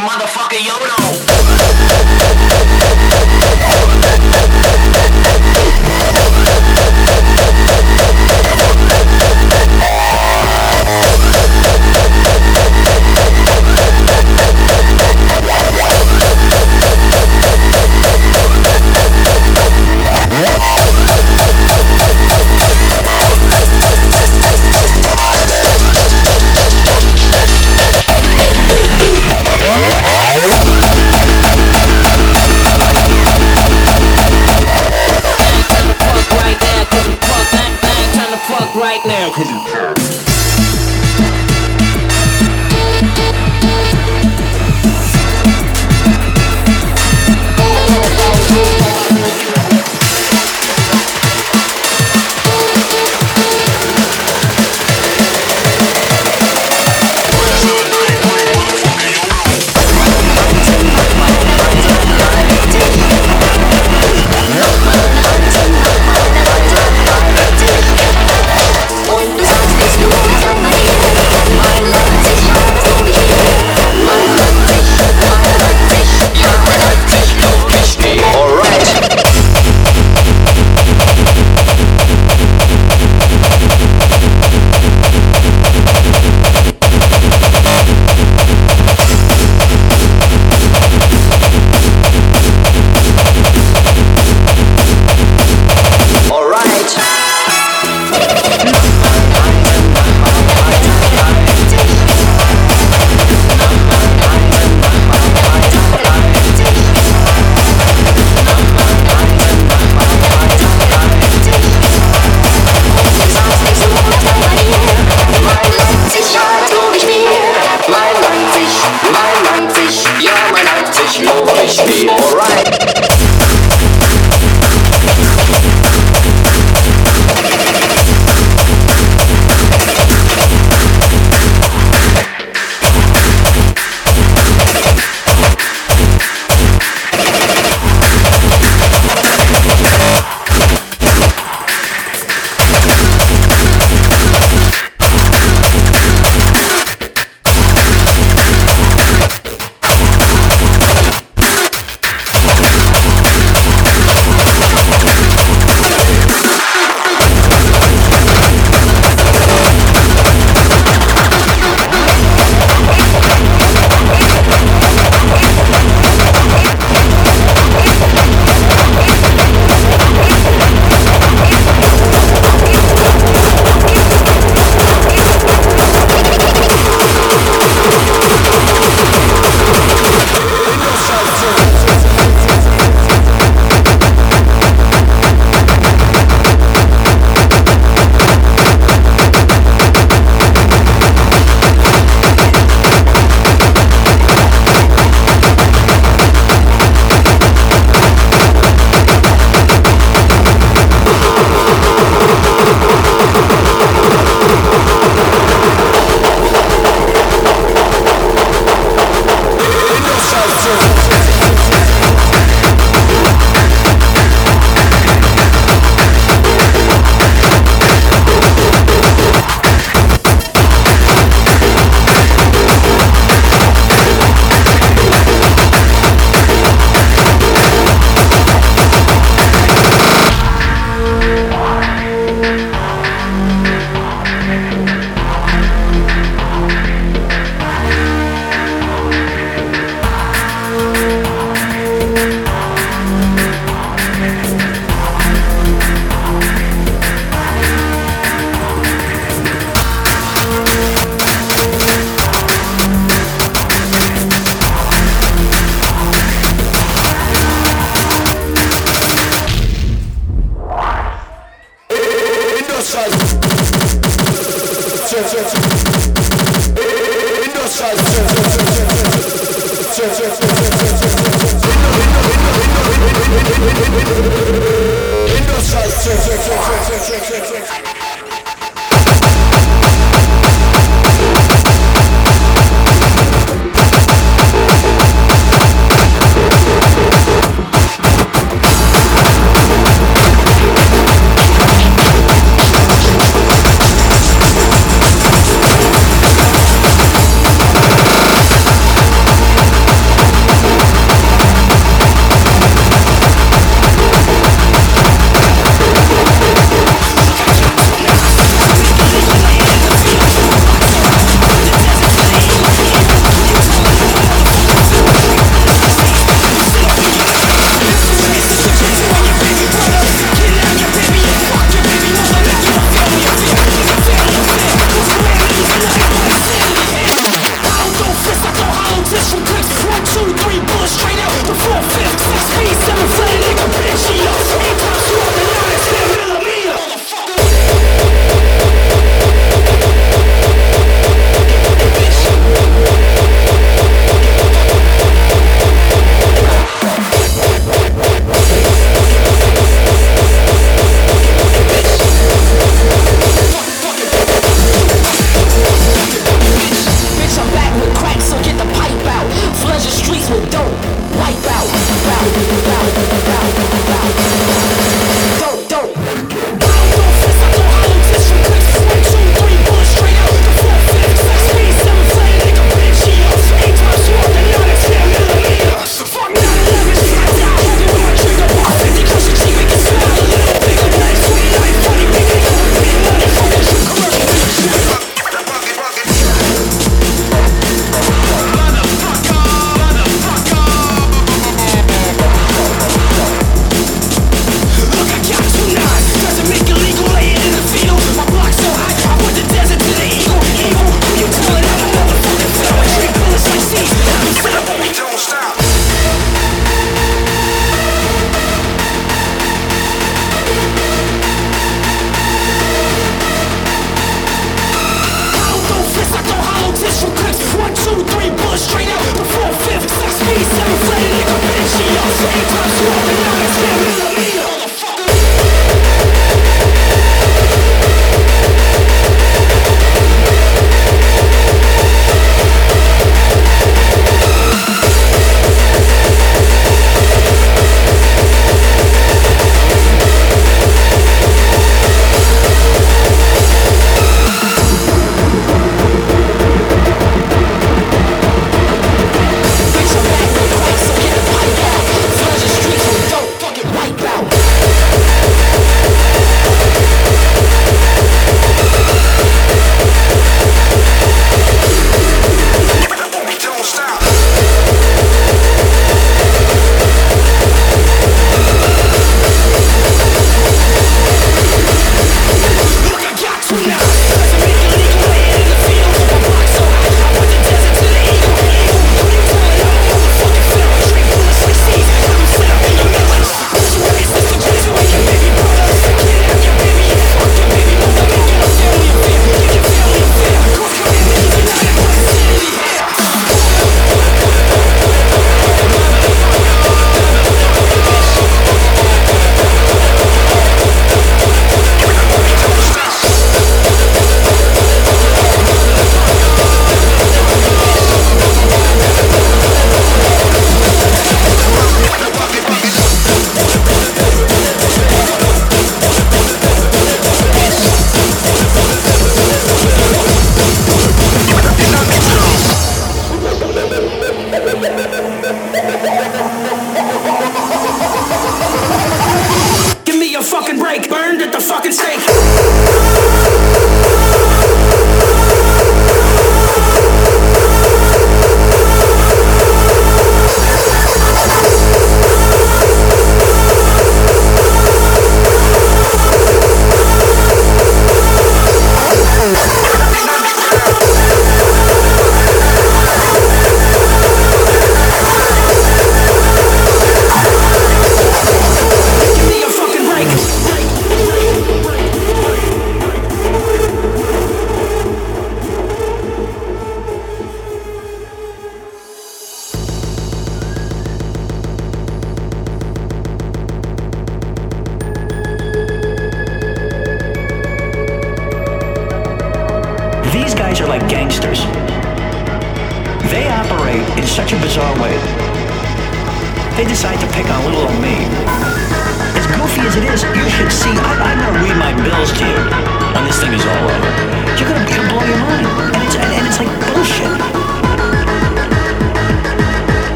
motherfucker Yodo.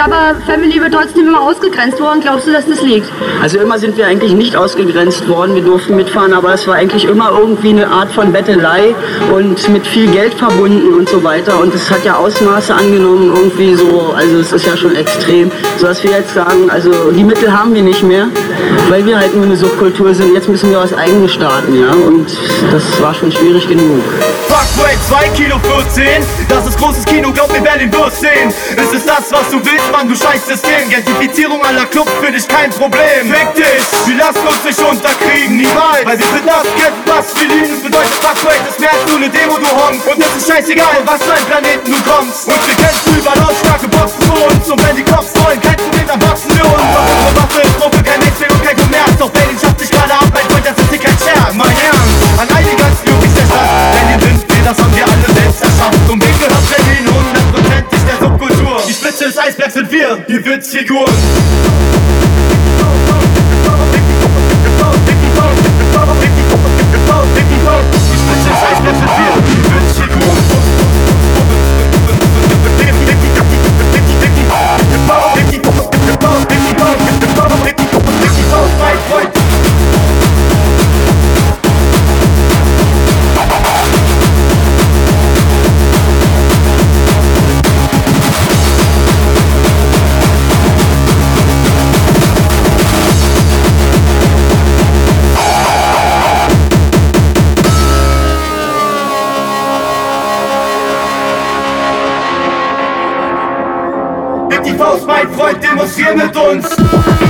Gabba Family wird trotzdem immer ausgegrenzt worden. Glaubst du, dass das liegt? Also immer sind wir eigentlich nicht ausgegrenzt worden, wir durften mitfahren, aber es war eigentlich immer irgendwie eine Art von Bettelei und mit viel Geld verbunden und so weiter. Und es hat ja Ausmaße angenommen, irgendwie so, also es ist ja schon extrem, sodass wir jetzt sagen, also die Mittel haben wir nicht mehr, weil wir halt nur eine Subkultur sind. Jetzt müssen wir was eigenes starten, ja. Und das war schon schwierig genug. Fuckway 2 Kilo 14, das ist großes Kino, glaub mir, wer den sehen. Ist es das, was du willst, Mann, du scheiß System. Gentrifizierung aller Clubs für dich kein Problem. Fick dich, wir lassen uns nicht unterkriegen, niemals. Weil wir sind das Geld, was wir lieben. Bedeutet Fuckway, das mehr als nur eine Demo, du Honk. Und es ist scheißegal, was für ein Planeten du kommst. Und wir du über lautstarke Boxen für uns. Und wenn die Cops wollen, kein Problem, dann boxen wir uns. Doch unsere Waffe ist Gruppe, kein Netzwerk und kein Kommerz. Doch Berlin schafft sich gerade ab, mein Freund, das ist hier kein Scherz. Mein Ernst, Eisbergs sind wir, die Witzfiguren. Heb die Faust, mein Freund, demonstrier mit uns.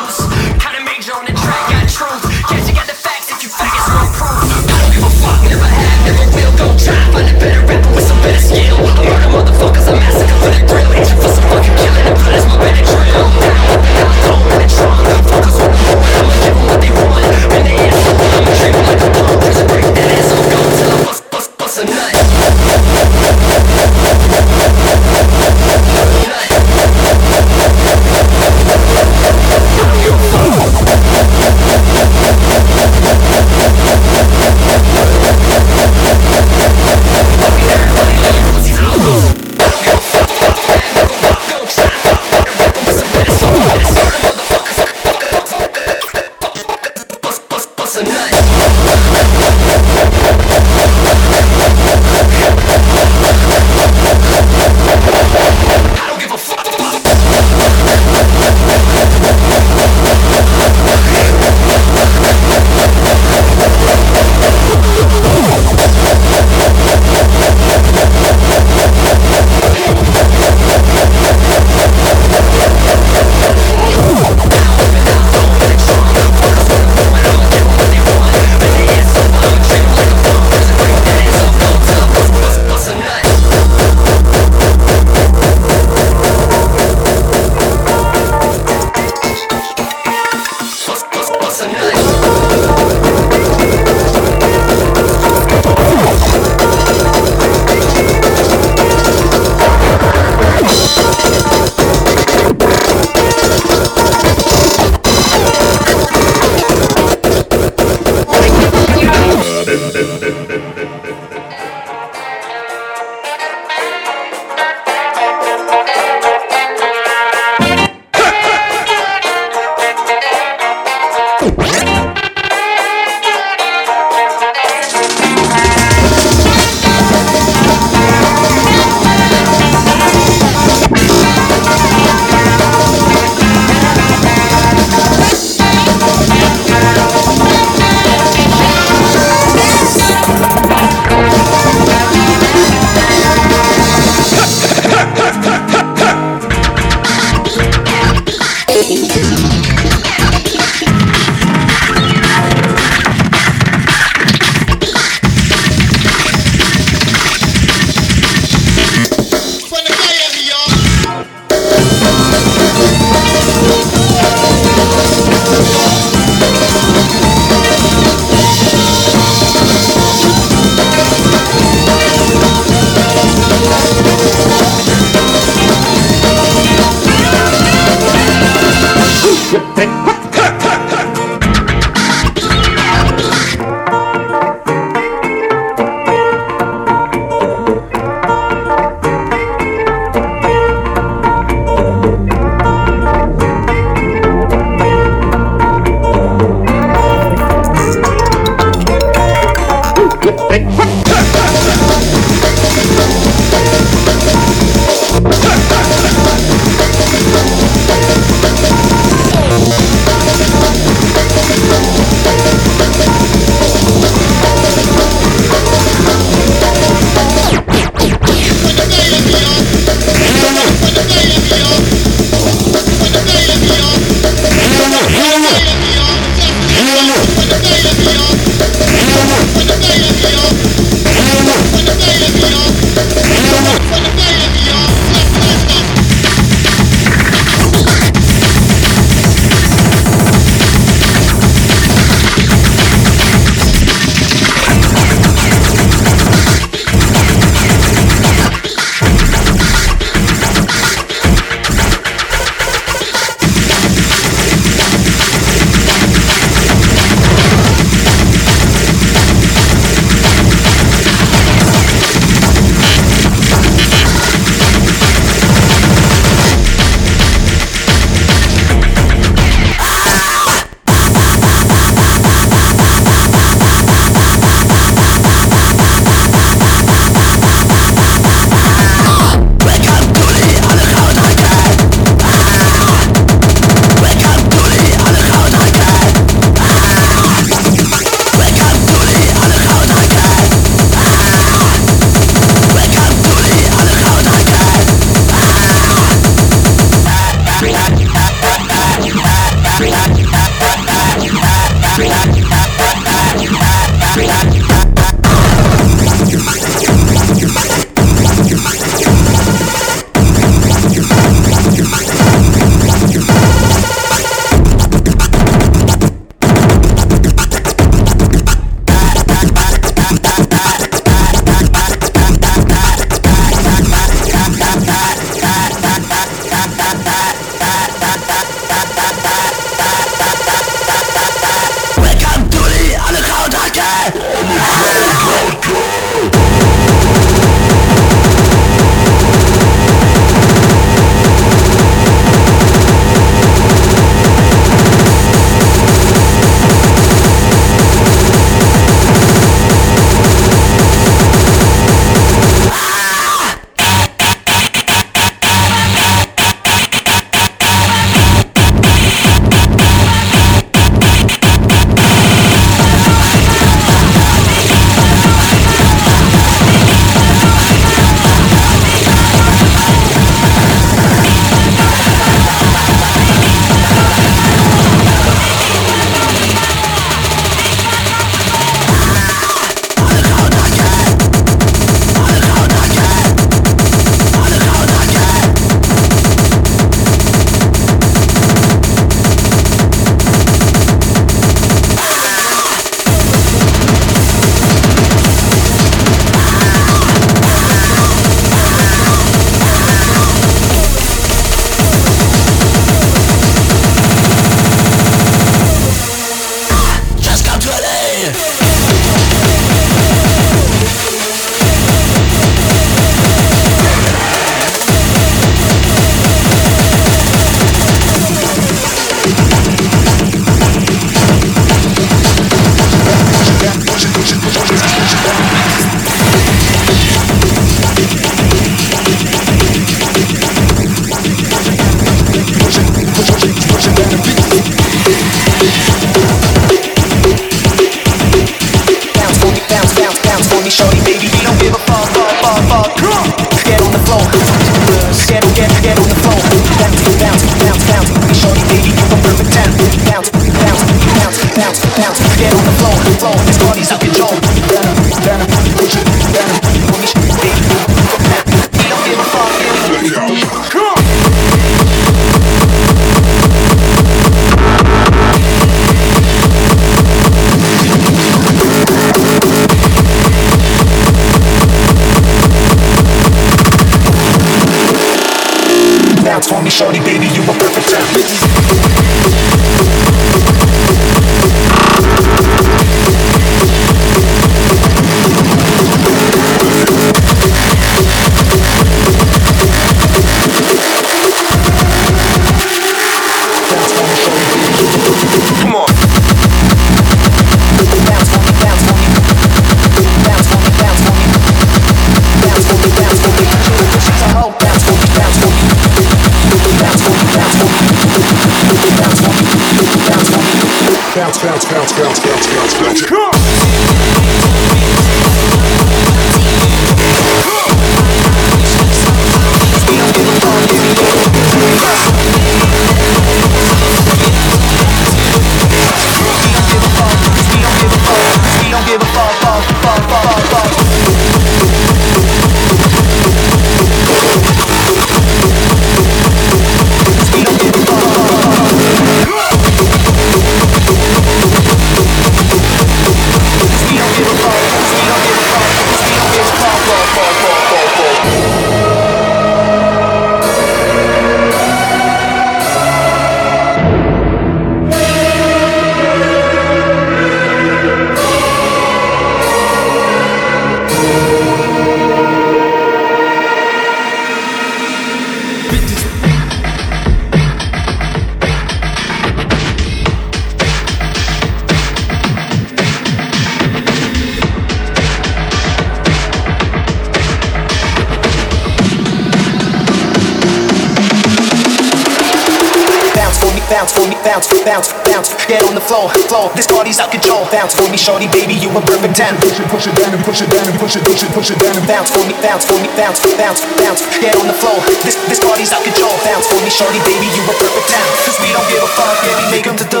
the flow, flow. This party's out control. Bounce for me, shorty, baby, you a perfect ten. Push it, push it down and push it down and push it, push it, push it down and bounce for me, bounce for me, bounce, bounce, bounce. Get on the flow. This this party's out control. Bounce for me, shorty, baby, you a perfect ten. Cause we don't give a fuck, yeah, we make 'em to do.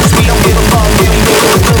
Cause we don't give a fuck, yeah, we make 'em to do.